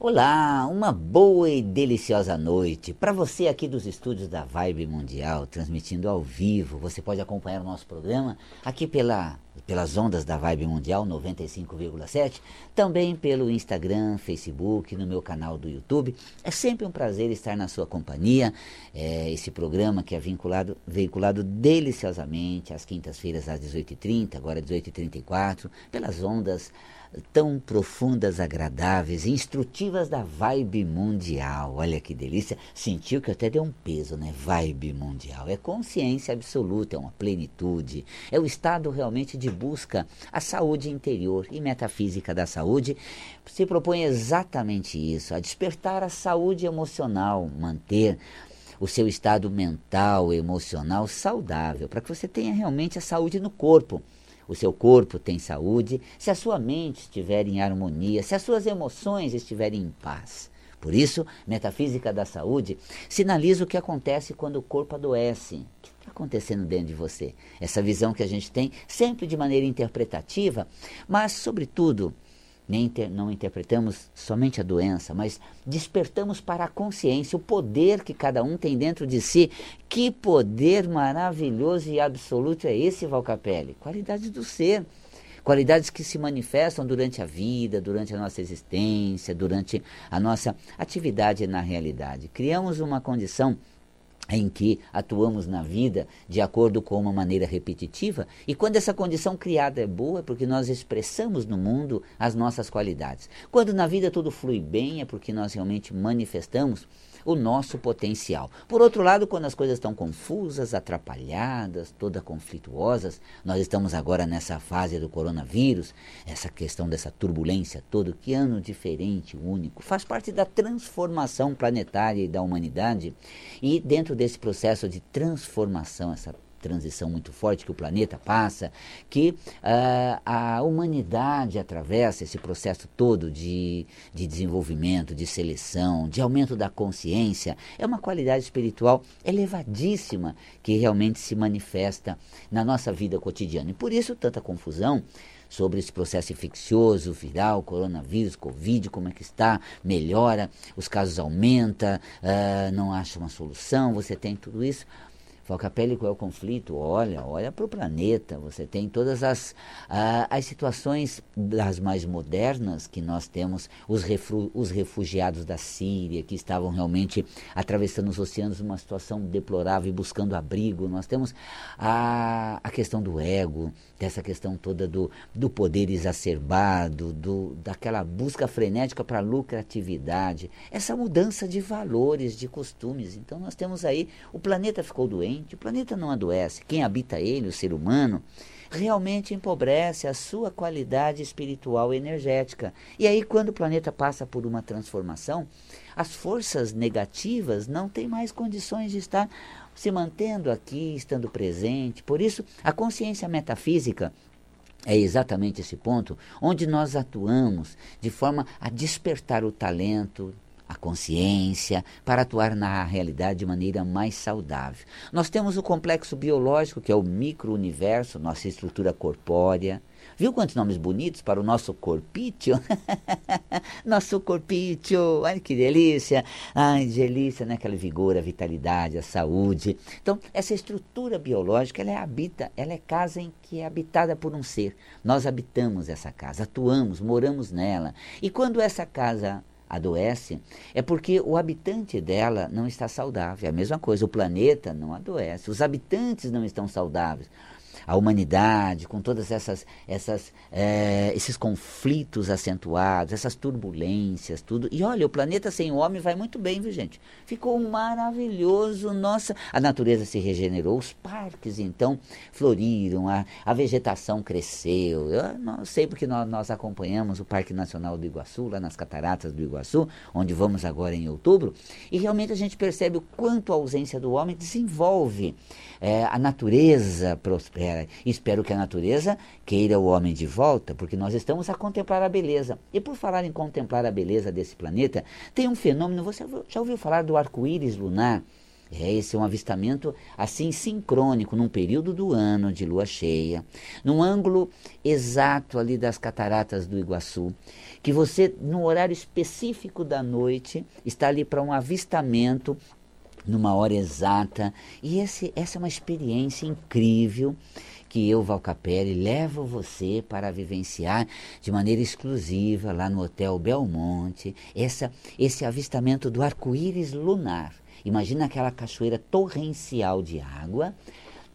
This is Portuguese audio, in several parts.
Olá, uma boa e deliciosa noite para você aqui dos estúdios da Vibe Mundial, transmitindo ao vivo. Você pode acompanhar o nosso programa aqui pela, pelas ondas da Vibe Mundial 95,7, também pelo Instagram, Facebook, no meu canal do YouTube. É sempre um prazer estar na sua companhia. É esse programa que é vinculado, veiculado deliciosamente às quintas-feiras às 18h30, agora 18h34, pelas ondas tão profundas, agradáveis, instrutivas da vibe mundial. Olha que delícia. Sentiu que até deu um peso, né? Vibe mundial. É consciência absoluta, é uma plenitude. É o estado realmente de busca a saúde interior e metafísica da saúde. Se propõe exatamente isso, a despertar a saúde emocional, manter o seu estado mental, emocional saudável, para que você tenha realmente a saúde no corpo o seu corpo tem saúde, se a sua mente estiver em harmonia, se as suas emoções estiverem em paz. Por isso, metafísica da saúde sinaliza o que acontece quando o corpo adoece. O que está acontecendo dentro de você? Essa visão que a gente tem, sempre de maneira interpretativa, mas, sobretudo, nem inter, não interpretamos somente a doença, mas despertamos para a consciência o poder que cada um tem dentro de si. Que poder maravilhoso e absoluto é esse, Valcapelli? Qualidade do ser. Qualidades que se manifestam durante a vida, durante a nossa existência, durante a nossa atividade na realidade. Criamos uma condição em que atuamos na vida de acordo com uma maneira repetitiva, e quando essa condição criada é boa, é porque nós expressamos no mundo as nossas qualidades. Quando na vida tudo flui bem, é porque nós realmente manifestamos o nosso potencial. Por outro lado, quando as coisas estão confusas, atrapalhadas, todas conflituosas, nós estamos agora nessa fase do coronavírus, essa questão dessa turbulência toda, que ano diferente, único, faz parte da transformação planetária e da humanidade. E dentro desse processo de transformação, essa transição muito forte que o planeta passa, que uh, a humanidade atravessa esse processo todo de, de desenvolvimento, de seleção, de aumento da consciência, é uma qualidade espiritual elevadíssima que realmente se manifesta na nossa vida cotidiana. E por isso tanta confusão sobre esse processo infeccioso, viral, coronavírus, covid, como é que está, melhora, os casos aumentam, uh, não acha uma solução, você tem tudo isso. Falcapelli, qual é o conflito? Olha, olha para o planeta. Você tem todas as, as situações das mais modernas que nós temos, os, refu os refugiados da Síria, que estavam realmente atravessando os oceanos numa situação deplorável e buscando abrigo. Nós temos a, a questão do ego, dessa questão toda do, do poder exacerbado, do, daquela busca frenética para lucratividade, essa mudança de valores, de costumes. Então nós temos aí, o planeta ficou doente o planeta não adoece. Quem habita ele, o ser humano, realmente empobrece a sua qualidade espiritual e energética. E aí, quando o planeta passa por uma transformação, as forças negativas não têm mais condições de estar se mantendo aqui, estando presente. Por isso, a consciência metafísica é exatamente esse ponto onde nós atuamos de forma a despertar o talento, a consciência, para atuar na realidade de maneira mais saudável. Nós temos o complexo biológico, que é o micro-universo, nossa estrutura corpórea. Viu quantos nomes bonitos para o nosso corpício? nosso corpício, ai que delícia! Ai, delícia, né? Aquela vigor, a vitalidade, a saúde. Então, essa estrutura biológica, ela é habita, ela é casa em que é habitada por um ser. Nós habitamos essa casa, atuamos, moramos nela. E quando essa casa adoece, é porque o habitante dela não está saudável. É a mesma coisa, o planeta não adoece, os habitantes não estão saudáveis a humanidade, com todas essas, essas é, esses conflitos acentuados, essas turbulências, tudo. E olha, o planeta sem o homem vai muito bem, viu gente? Ficou maravilhoso, nossa, a natureza se regenerou, os parques então floriram, a, a vegetação cresceu. Eu não sei porque nós, nós acompanhamos o Parque Nacional do Iguaçu, lá nas Cataratas do Iguaçu, onde vamos agora em outubro, e realmente a gente percebe o quanto a ausência do homem desenvolve é, a natureza prospera. Espero que a natureza queira o homem de volta, porque nós estamos a contemplar a beleza. E por falar em contemplar a beleza desse planeta, tem um fenômeno, você já ouviu falar do arco-íris lunar? É, esse é um avistamento assim sincrônico, num período do ano de lua cheia, num ângulo exato ali das cataratas do Iguaçu, que você, no horário específico da noite, está ali para um avistamento numa hora exata. E esse, essa é uma experiência incrível que eu, Valcapelli, levo você para vivenciar de maneira exclusiva lá no Hotel Belmonte essa, esse avistamento do arco-íris lunar. Imagina aquela cachoeira torrencial de água,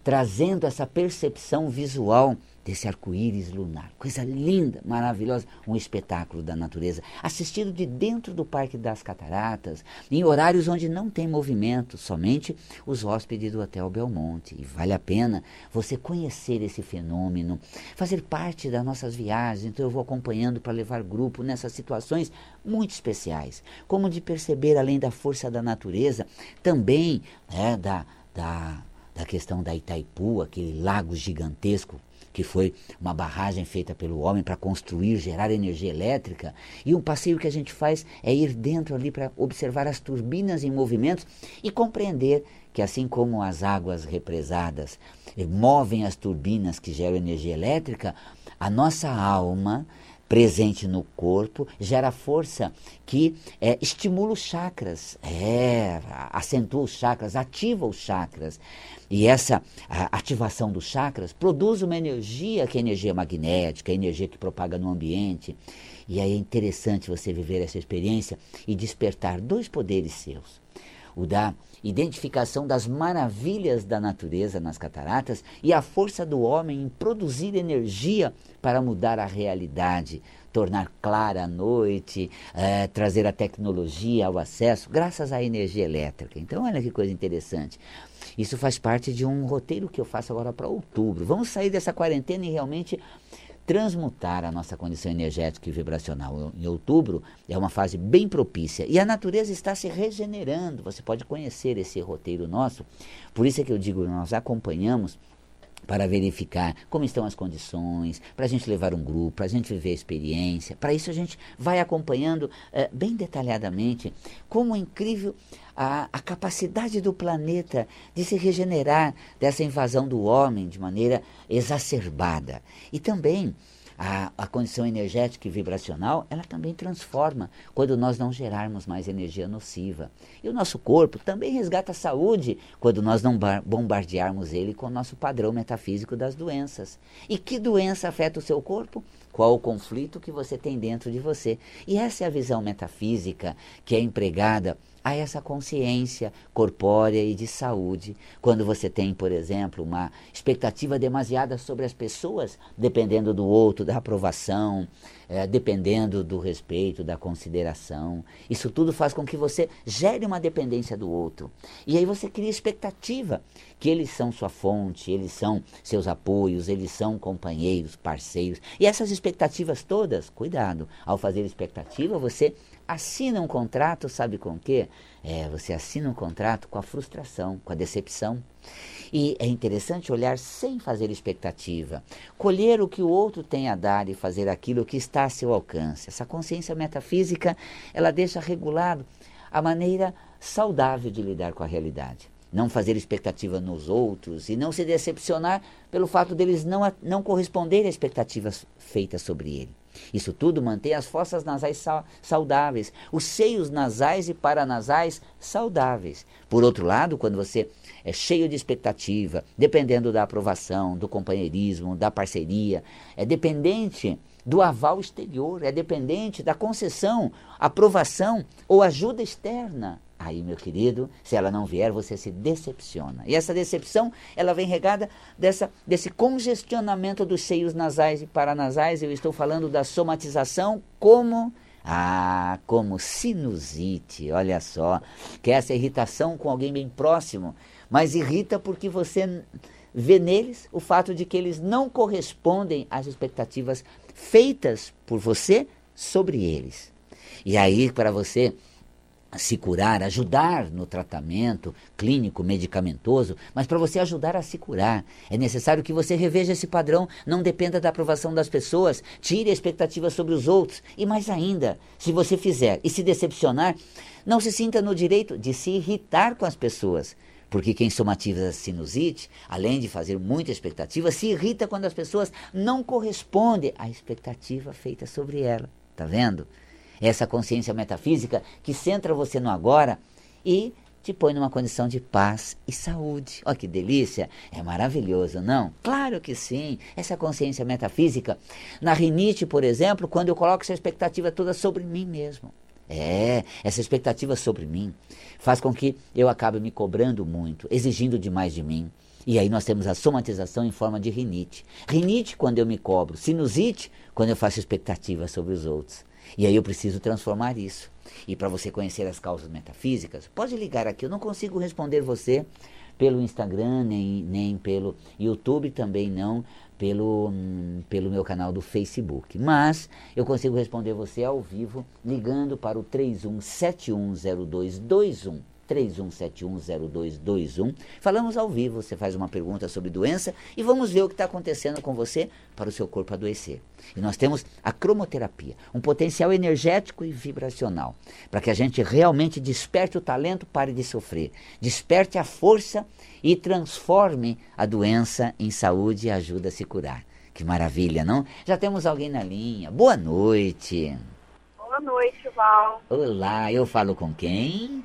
trazendo essa percepção visual desse arco-íris lunar. Coisa linda, maravilhosa, um espetáculo da natureza, assistido de dentro do Parque das Cataratas, em horários onde não tem movimento, somente os hóspedes do Hotel Belmonte. E vale a pena você conhecer esse fenômeno, fazer parte das nossas viagens. Então eu vou acompanhando para levar grupo nessas situações muito especiais, como de perceber além da força da natureza, também é, da, da da questão da Itaipu, aquele lago gigantesco que foi uma barragem feita pelo homem para construir, gerar energia elétrica. E um passeio que a gente faz é ir dentro ali para observar as turbinas em movimento e compreender que, assim como as águas represadas movem as turbinas que geram energia elétrica, a nossa alma presente no corpo, gera força que é, estimula os chakras, é, acentua os chakras, ativa os chakras. E essa ativação dos chakras produz uma energia que é energia magnética, energia que propaga no ambiente. E aí é interessante você viver essa experiência e despertar dois poderes seus. O da identificação das maravilhas da natureza nas cataratas e a força do homem em produzir energia para mudar a realidade, tornar clara a noite, é, trazer a tecnologia ao acesso, graças à energia elétrica. Então, olha que coisa interessante. Isso faz parte de um roteiro que eu faço agora para outubro. Vamos sair dessa quarentena e realmente transmutar a nossa condição energética e vibracional. Em outubro é uma fase bem propícia e a natureza está se regenerando. Você pode conhecer esse roteiro nosso. Por isso é que eu digo, nós acompanhamos para verificar como estão as condições, para a gente levar um grupo, para a gente viver a experiência. Para isso a gente vai acompanhando é, bem detalhadamente como é incrível a, a capacidade do planeta de se regenerar dessa invasão do homem de maneira exacerbada. E também a, a condição energética e vibracional, ela também transforma quando nós não gerarmos mais energia nociva. E o nosso corpo também resgata a saúde quando nós não bombardearmos ele com o nosso padrão metafísico das doenças. E que doença afeta o seu corpo? Qual o conflito que você tem dentro de você? E essa é a visão metafísica que é empregada a essa consciência corpórea e de saúde. Quando você tem, por exemplo, uma expectativa demasiada sobre as pessoas, dependendo do outro, da aprovação, é, dependendo do respeito, da consideração. Isso tudo faz com que você gere uma dependência do outro. E aí você cria expectativa que eles são sua fonte, eles são seus apoios, eles são companheiros, parceiros. E essas expectativas todas, cuidado, ao fazer expectativa, você assina um contrato, sabe com o quê? É, você assina um contrato com a frustração, com a decepção. E é interessante olhar sem fazer expectativa, colher o que o outro tem a dar e fazer aquilo que está a seu alcance. Essa consciência metafísica, ela deixa regulado a maneira saudável de lidar com a realidade. Não fazer expectativa nos outros e não se decepcionar pelo fato deles não, não corresponderem às expectativas feitas sobre ele. Isso tudo mantém as fossas nasais saudáveis, os seios nasais e paranasais saudáveis. Por outro lado, quando você é cheio de expectativa, dependendo da aprovação, do companheirismo, da parceria, é dependente do aval exterior, é dependente da concessão, aprovação ou ajuda externa. Aí, meu querido, se ela não vier, você se decepciona. E essa decepção, ela vem regada dessa, desse congestionamento dos seios nasais e paranasais. Eu estou falando da somatização como ah, como sinusite, olha só, que é essa irritação com alguém bem próximo, mas irrita porque você vê neles o fato de que eles não correspondem às expectativas feitas por você sobre eles. E aí, para você se curar, ajudar no tratamento clínico, medicamentoso, mas para você ajudar a se curar, é necessário que você reveja esse padrão, não dependa da aprovação das pessoas, tire a expectativa sobre os outros. E mais ainda, se você fizer e se decepcionar, não se sinta no direito de se irritar com as pessoas. Porque quem somatiza sinusite, além de fazer muita expectativa, se irrita quando as pessoas não correspondem à expectativa feita sobre ela. Tá vendo? Essa consciência metafísica que centra você no agora e te põe numa condição de paz e saúde. Olha que delícia! É maravilhoso, não? Claro que sim! Essa consciência metafísica. Na rinite, por exemplo, quando eu coloco essa expectativa toda sobre mim mesmo. É, essa expectativa sobre mim faz com que eu acabe me cobrando muito, exigindo demais de mim. E aí nós temos a somatização em forma de rinite. Rinite quando eu me cobro, sinusite quando eu faço expectativa sobre os outros. E aí eu preciso transformar isso. E para você conhecer as causas metafísicas, pode ligar aqui. Eu não consigo responder você pelo Instagram, nem, nem pelo YouTube, também não pelo, hum, pelo meu canal do Facebook. Mas eu consigo responder você ao vivo ligando para o 31710221. 31710221. Falamos ao vivo, você faz uma pergunta sobre doença e vamos ver o que está acontecendo com você para o seu corpo adoecer. E nós temos a cromoterapia, um potencial energético e vibracional, para que a gente realmente desperte o talento, pare de sofrer, desperte a força e transforme a doença em saúde e ajuda a se curar. Que maravilha, não? Já temos alguém na linha. Boa noite. Boa noite, Val. Olá, eu falo com quem?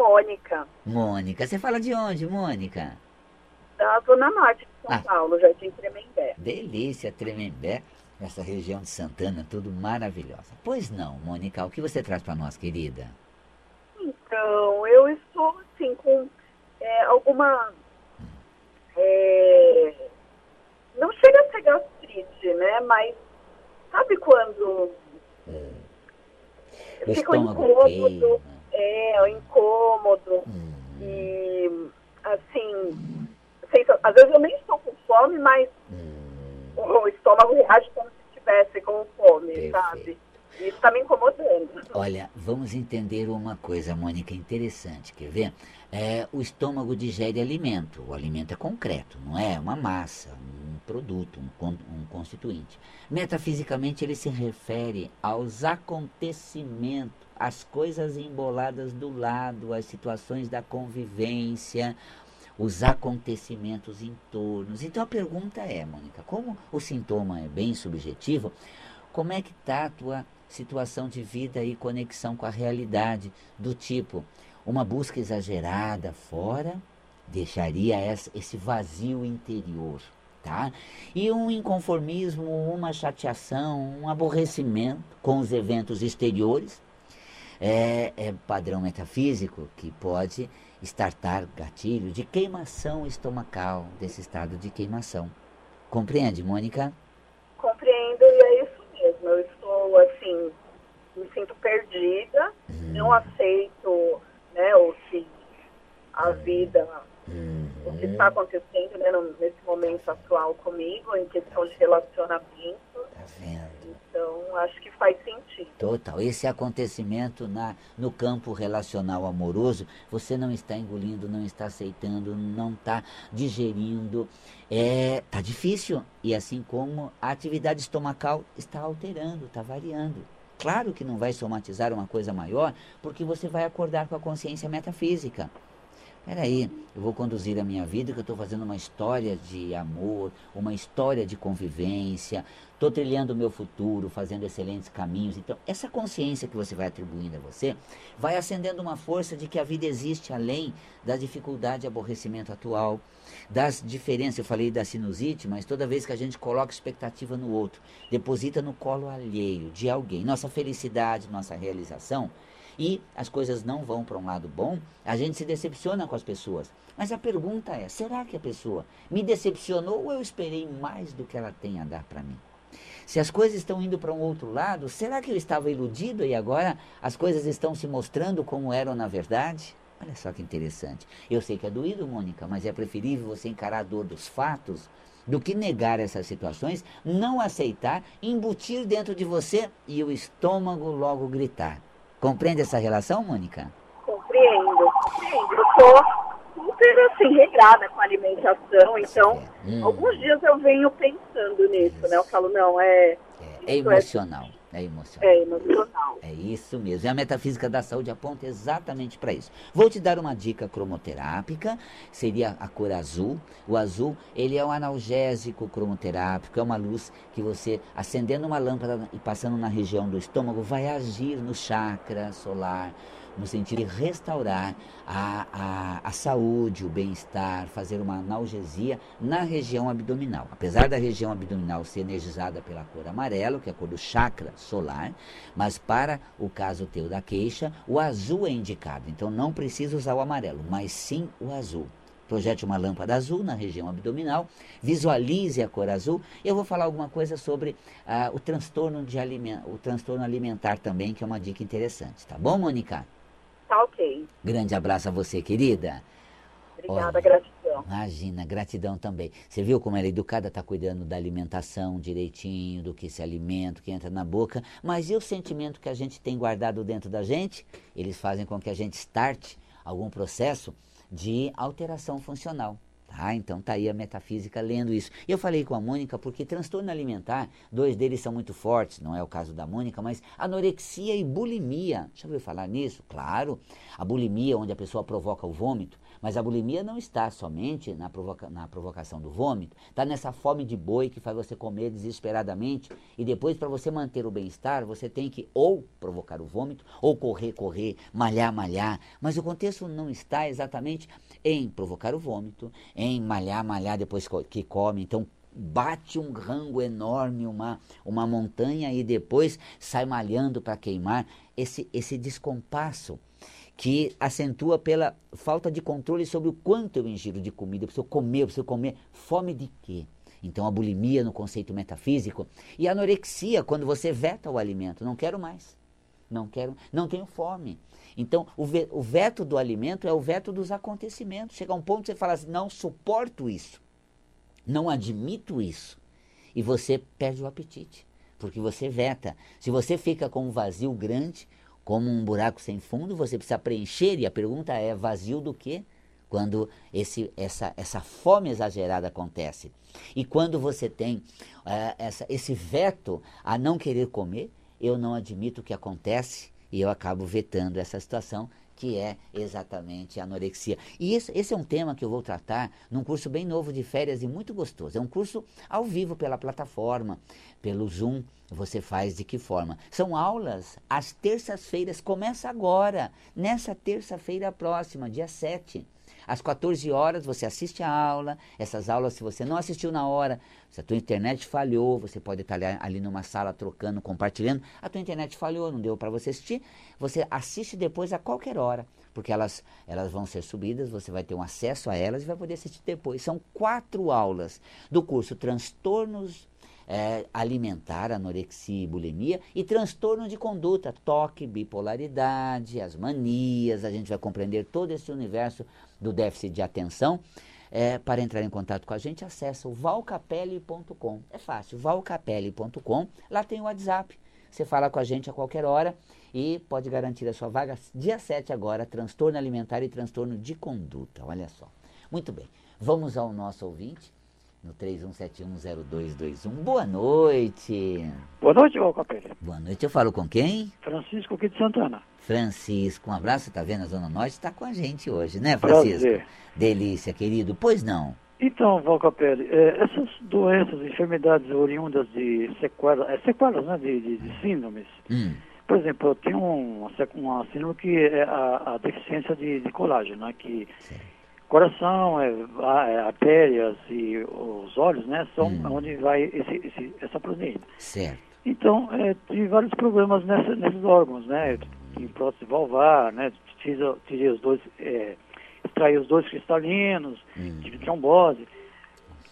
Mônica. Mônica, você fala de onde, Mônica? Da Zona Norte de São ah. Paulo, Jardim Tremembé. Delícia, Tremembé, essa região de Santana, tudo maravilhosa. Pois não, Mônica, o que você traz para nós, querida? Então, eu estou, assim, com é, alguma... É, não chega a ser gastrite, né? Mas sabe quando... É. Fica um incômodo é, o incômodo. Hum. E, assim, sei, às vezes eu nem estou com fome, mas hum. o, o, estômago reage como se estivesse com fome, Perfeito. sabe? Isso está me incomodando. Olha, vamos entender uma coisa, Mônica, interessante. Quer ver? É, o estômago digere alimento. O alimento é concreto, não é? Uma massa, um produto, um, um constituinte. Metafisicamente, ele se refere aos acontecimentos as coisas emboladas do lado, as situações da convivência, os acontecimentos em torno. Então a pergunta é, Mônica, como o sintoma é bem subjetivo, como é que está a tua situação de vida e conexão com a realidade? Do tipo, uma busca exagerada fora deixaria esse vazio interior. Tá? E um inconformismo, uma chateação, um aborrecimento com os eventos exteriores é, é padrão metafísico que pode estartar gatilho de queimação estomacal, desse estado de queimação. Compreende, Mônica? Compreendo e é isso mesmo. Eu estou assim, me sinto perdida, não aceito né, o que a vida. O que está acontecendo né, nesse momento atual comigo, em questão de relacionamento. Tá vendo? Então, acho que faz sentido. Total. Esse acontecimento na, no campo relacional amoroso, você não está engolindo, não está aceitando, não está digerindo. É, tá difícil. E assim como a atividade estomacal está alterando, está variando. Claro que não vai somatizar uma coisa maior, porque você vai acordar com a consciência metafísica. Peraí, eu vou conduzir a minha vida, que eu estou fazendo uma história de amor, uma história de convivência, estou trilhando o meu futuro, fazendo excelentes caminhos. Então, essa consciência que você vai atribuindo a você, vai acendendo uma força de que a vida existe além da dificuldade e aborrecimento atual, das diferenças. Eu falei da sinusite, mas toda vez que a gente coloca expectativa no outro, deposita no colo alheio de alguém, nossa felicidade, nossa realização, e as coisas não vão para um lado bom, a gente se decepciona com as pessoas. Mas a pergunta é: será que a pessoa me decepcionou ou eu esperei mais do que ela tem a dar para mim? Se as coisas estão indo para um outro lado, será que eu estava iludido e agora as coisas estão se mostrando como eram na verdade? Olha só que interessante. Eu sei que é doído, Mônica, mas é preferível você encarar a dor dos fatos do que negar essas situações, não aceitar, embutir dentro de você e o estômago logo gritar. Compreende essa relação, Mônica? Eu tô super assim, regrada com a alimentação, então hum. alguns dias eu venho pensando nisso, Isso. né? Eu falo, não, é. É, é emocional. É é emocional. É emocional. É isso mesmo. E a metafísica da saúde aponta exatamente para isso. Vou te dar uma dica cromoterápica, seria a cor azul. O azul, ele é um analgésico cromoterápico, é uma luz que você, acendendo uma lâmpada e passando na região do estômago, vai agir no chakra solar no sentido de restaurar a, a, a saúde, o bem-estar, fazer uma analgesia na região abdominal. Apesar da região abdominal ser energizada pela cor amarelo, que é a cor do chakra solar, mas para o caso teu da queixa, o azul é indicado. Então não precisa usar o amarelo, mas sim o azul projete uma lâmpada azul na região abdominal, visualize a cor azul. Eu vou falar alguma coisa sobre ah, o, transtorno de aliment o transtorno alimentar também, que é uma dica interessante. Tá bom, Mônica? Tá ok. Grande abraço a você, querida. Obrigada, Olha, gratidão. Imagina, gratidão também. Você viu como ela é educada, está cuidando da alimentação direitinho, do que se alimenta, que entra na boca. Mas e o sentimento que a gente tem guardado dentro da gente? Eles fazem com que a gente starte algum processo de alteração funcional. Tá? Então tá aí a metafísica lendo isso. Eu falei com a Mônica porque transtorno alimentar, dois deles são muito fortes, não é o caso da Mônica, mas anorexia e bulimia. Já ouviu falar nisso? Claro. A bulimia, onde a pessoa provoca o vômito, mas a bulimia não está somente na, provoca na provocação do vômito, está nessa fome de boi que faz você comer desesperadamente e depois, para você manter o bem-estar, você tem que ou provocar o vômito, ou correr, correr, malhar, malhar. Mas o contexto não está exatamente em provocar o vômito, em malhar, malhar depois que come. Então, bate um rango enorme, uma, uma montanha e depois sai malhando para queimar. Esse, esse descompasso que acentua pela falta de controle sobre o quanto eu ingiro de comida. Eu preciso comer, eu preciso comer. Fome de quê? Então a bulimia no conceito metafísico e a anorexia quando você veta o alimento. Não quero mais. Não quero, não tenho fome. Então o, ve, o veto do alimento é o veto dos acontecimentos. Chega um ponto que você fala assim, não suporto isso. Não admito isso. E você perde o apetite. Porque você veta. Se você fica com um vazio grande, como um buraco sem fundo, você precisa preencher, e a pergunta é: vazio do quê? Quando esse, essa, essa fome exagerada acontece. E quando você tem uh, essa, esse veto a não querer comer, eu não admito o que acontece e eu acabo vetando essa situação que é exatamente a anorexia. E esse, esse, é um tema que eu vou tratar num curso bem novo de férias e muito gostoso. É um curso ao vivo pela plataforma, pelo Zoom. Você faz de que forma? São aulas às terças-feiras, começa agora, nessa terça-feira próxima, dia 7. Às 14 horas você assiste a aula. Essas aulas, se você não assistiu na hora, se a tua internet falhou, você pode estar ali numa sala trocando, compartilhando. A tua internet falhou, não deu para você assistir. Você assiste depois a qualquer hora, porque elas, elas vão ser subidas, você vai ter um acesso a elas e vai poder assistir depois. São quatro aulas do curso Transtornos é, alimentar, anorexia e bulimia, e transtorno de conduta, toque, bipolaridade, as manias, a gente vai compreender todo esse universo do déficit de atenção. É, para entrar em contato com a gente, acessa o valcapelli.com. É fácil, valcapelli.com. Lá tem o WhatsApp. Você fala com a gente a qualquer hora e pode garantir a sua vaga dia 7 agora, transtorno alimentar e transtorno de conduta. Olha só. Muito bem. Vamos ao nosso ouvinte no 31710221. Boa noite. Boa noite, Valcapelli. Boa noite. Eu falo com quem? Francisco aqui de Santana. Francisco, um abraço, tá vendo? A Zona Norte está com a gente hoje, né, Francisco? Prazer. Delícia, querido. Pois não. Então, Valcapelli, é, essas doenças, enfermidades oriundas de sequelas, é, sequelas né, de, de, de síndromes. Hum. Por exemplo, eu tenho uma, uma síndrome que é a, a deficiência de, de colágeno, né, que coração, é, é, artérias e os olhos, né, são hum. onde vai esse, esse, essa proteína. Certo. Então, é, tive vários problemas nessa, nesses órgãos, né, em prótese valvar, né, tirei os dois, é, extraí os dois cristalinos, hum. tive trombose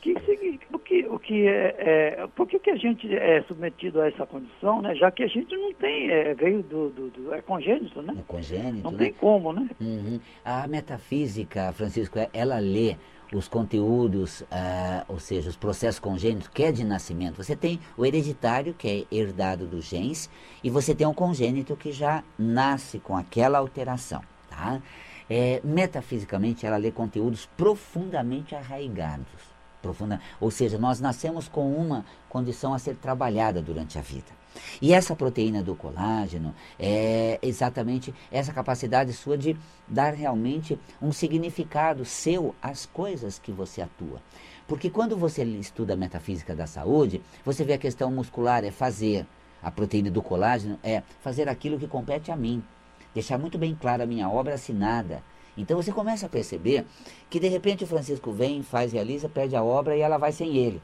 que, que, o que é, é, por que, que a gente é submetido a essa condição, né? Já que a gente não tem, é, veio do, do, do, é congênito, né? É congênito, Não né? tem como, né? Uhum. A metafísica, Francisco, é, ela lê os conteúdos, uh, ou seja, os processos congênitos, que é de nascimento. Você tem o hereditário, que é herdado dos genes, e você tem o congênito, que já nasce com aquela alteração, tá? é, metafisicamente, ela lê conteúdos profundamente arraigados. Profunda, ou seja, nós nascemos com uma condição a ser trabalhada durante a vida. E essa proteína do colágeno é exatamente essa capacidade sua de dar realmente um significado seu às coisas que você atua. Porque quando você estuda a metafísica da saúde, você vê a questão muscular é fazer. A proteína do colágeno é fazer aquilo que compete a mim deixar muito bem clara a minha obra assinada. Então você começa a perceber que de repente o Francisco vem, faz, realiza, perde a obra e ela vai sem ele.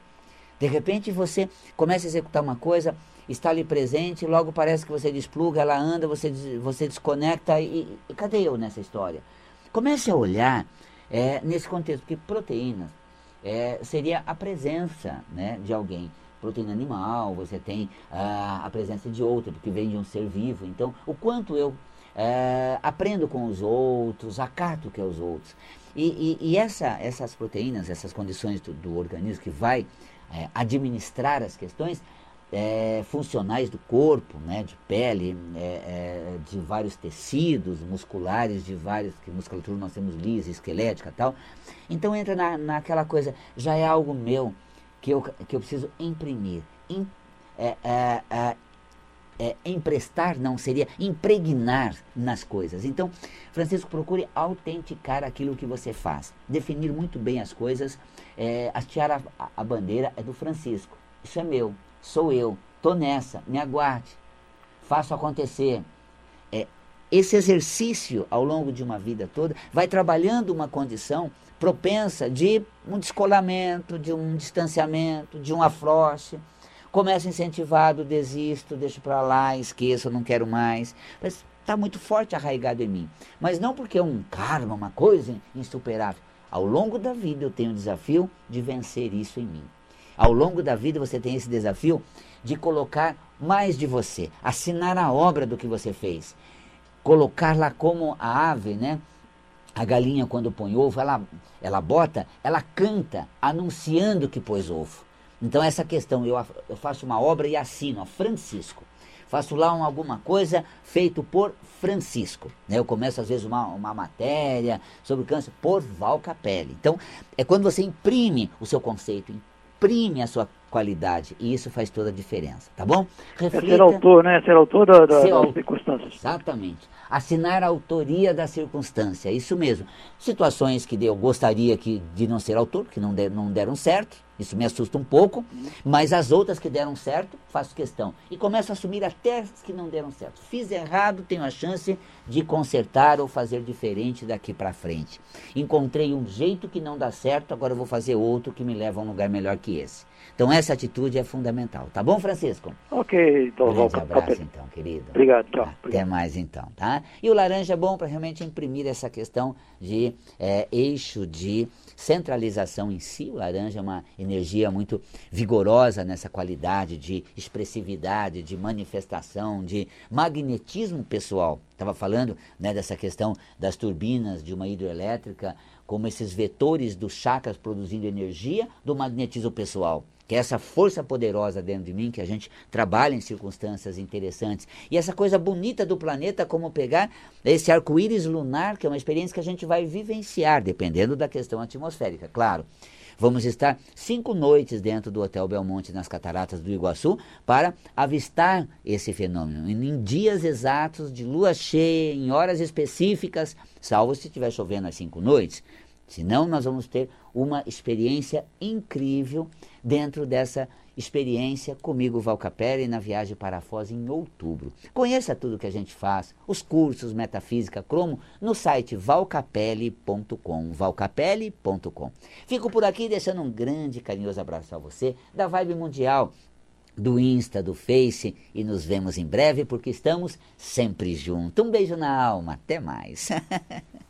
De repente você começa a executar uma coisa, está ali presente, logo parece que você despluga, ela anda, você, você desconecta e, e cadê eu nessa história? Comece a olhar é, nesse contexto, porque proteínas é, seria a presença né, de alguém proteína animal, você tem ah, a presença de outro, porque vem de um ser vivo. Então, o quanto eu é, aprendo com os outros, acato que é os outros. E, e, e essa, essas proteínas, essas condições do, do organismo que vai é, administrar as questões é, funcionais do corpo, né, de pele, é, de vários tecidos musculares, de vários, que musculatura nós temos lisa, esquelética tal. Então entra na, naquela coisa, já é algo meu que eu, que eu preciso imprimir, é, emprestar, não, seria impregnar nas coisas. Então, Francisco, procure autenticar aquilo que você faz, definir muito bem as coisas. É, hastear a, a bandeira é do Francisco. Isso é meu, sou eu, tô nessa, me aguarde, faço acontecer. É, esse exercício ao longo de uma vida toda vai trabalhando uma condição propensa de um descolamento, de um distanciamento, de um afrouxe Começo incentivado, desisto, deixo para lá, esqueço, não quero mais. Mas está muito forte arraigado em mim. Mas não porque é um karma, uma coisa insuperável. Ao longo da vida eu tenho o desafio de vencer isso em mim. Ao longo da vida você tem esse desafio de colocar mais de você, assinar a obra do que você fez. Colocar lá como a ave, né? A galinha quando põe ovo, ela, ela bota, ela canta anunciando que pôs ovo. Então, essa questão, eu, eu faço uma obra e assino, a Francisco. Faço lá um, alguma coisa feito por Francisco. Né? Eu começo, às vezes, uma, uma matéria sobre câncer por Val Capelli. Então, é quando você imprime o seu conceito, imprime a sua qualidade. E isso faz toda a diferença, tá bom? Reflita, é ser autor, né? Ser autor da, da, das circunstâncias. Exatamente. Assinar a autoria da circunstância, isso mesmo. Situações que eu gostaria que, de não ser autor, que não, der, não deram certo, isso me assusta um pouco, mas as outras que deram certo, faço questão. E começo a assumir até as que não deram certo. Fiz errado, tenho a chance de consertar ou fazer diferente daqui para frente. Encontrei um jeito que não dá certo, agora eu vou fazer outro que me leva a um lugar melhor que esse. Então essa atitude é fundamental. Tá bom, Francisco? Ok, então. Um grande abraço, então, querido. Obrigado, tchau. Até mais, então, tá? E o laranja é bom para realmente imprimir essa questão de é, eixo de centralização em si. O laranja é uma energia muito vigorosa nessa qualidade de expressividade, de manifestação, de magnetismo pessoal. Estava falando né, dessa questão das turbinas de uma hidroelétrica como esses vetores dos chakras produzindo energia do magnetismo pessoal que é essa força poderosa dentro de mim, que a gente trabalha em circunstâncias interessantes. E essa coisa bonita do planeta, como pegar esse arco-íris lunar, que é uma experiência que a gente vai vivenciar, dependendo da questão atmosférica, claro. Vamos estar cinco noites dentro do Hotel Belmonte, nas Cataratas do Iguaçu, para avistar esse fenômeno. Em dias exatos de lua cheia, em horas específicas, salvo se estiver chovendo as cinco noites. Senão, nós vamos ter uma experiência incrível dentro dessa experiência comigo, Val Capelli, na viagem para Foz em outubro. Conheça tudo que a gente faz, os cursos Metafísica Cromo, no site valcapelli.com, valcapelli.com. Fico por aqui deixando um grande carinhoso abraço a você, da Vibe Mundial, do Insta, do Face e nos vemos em breve porque estamos sempre juntos. Um beijo na alma, até mais.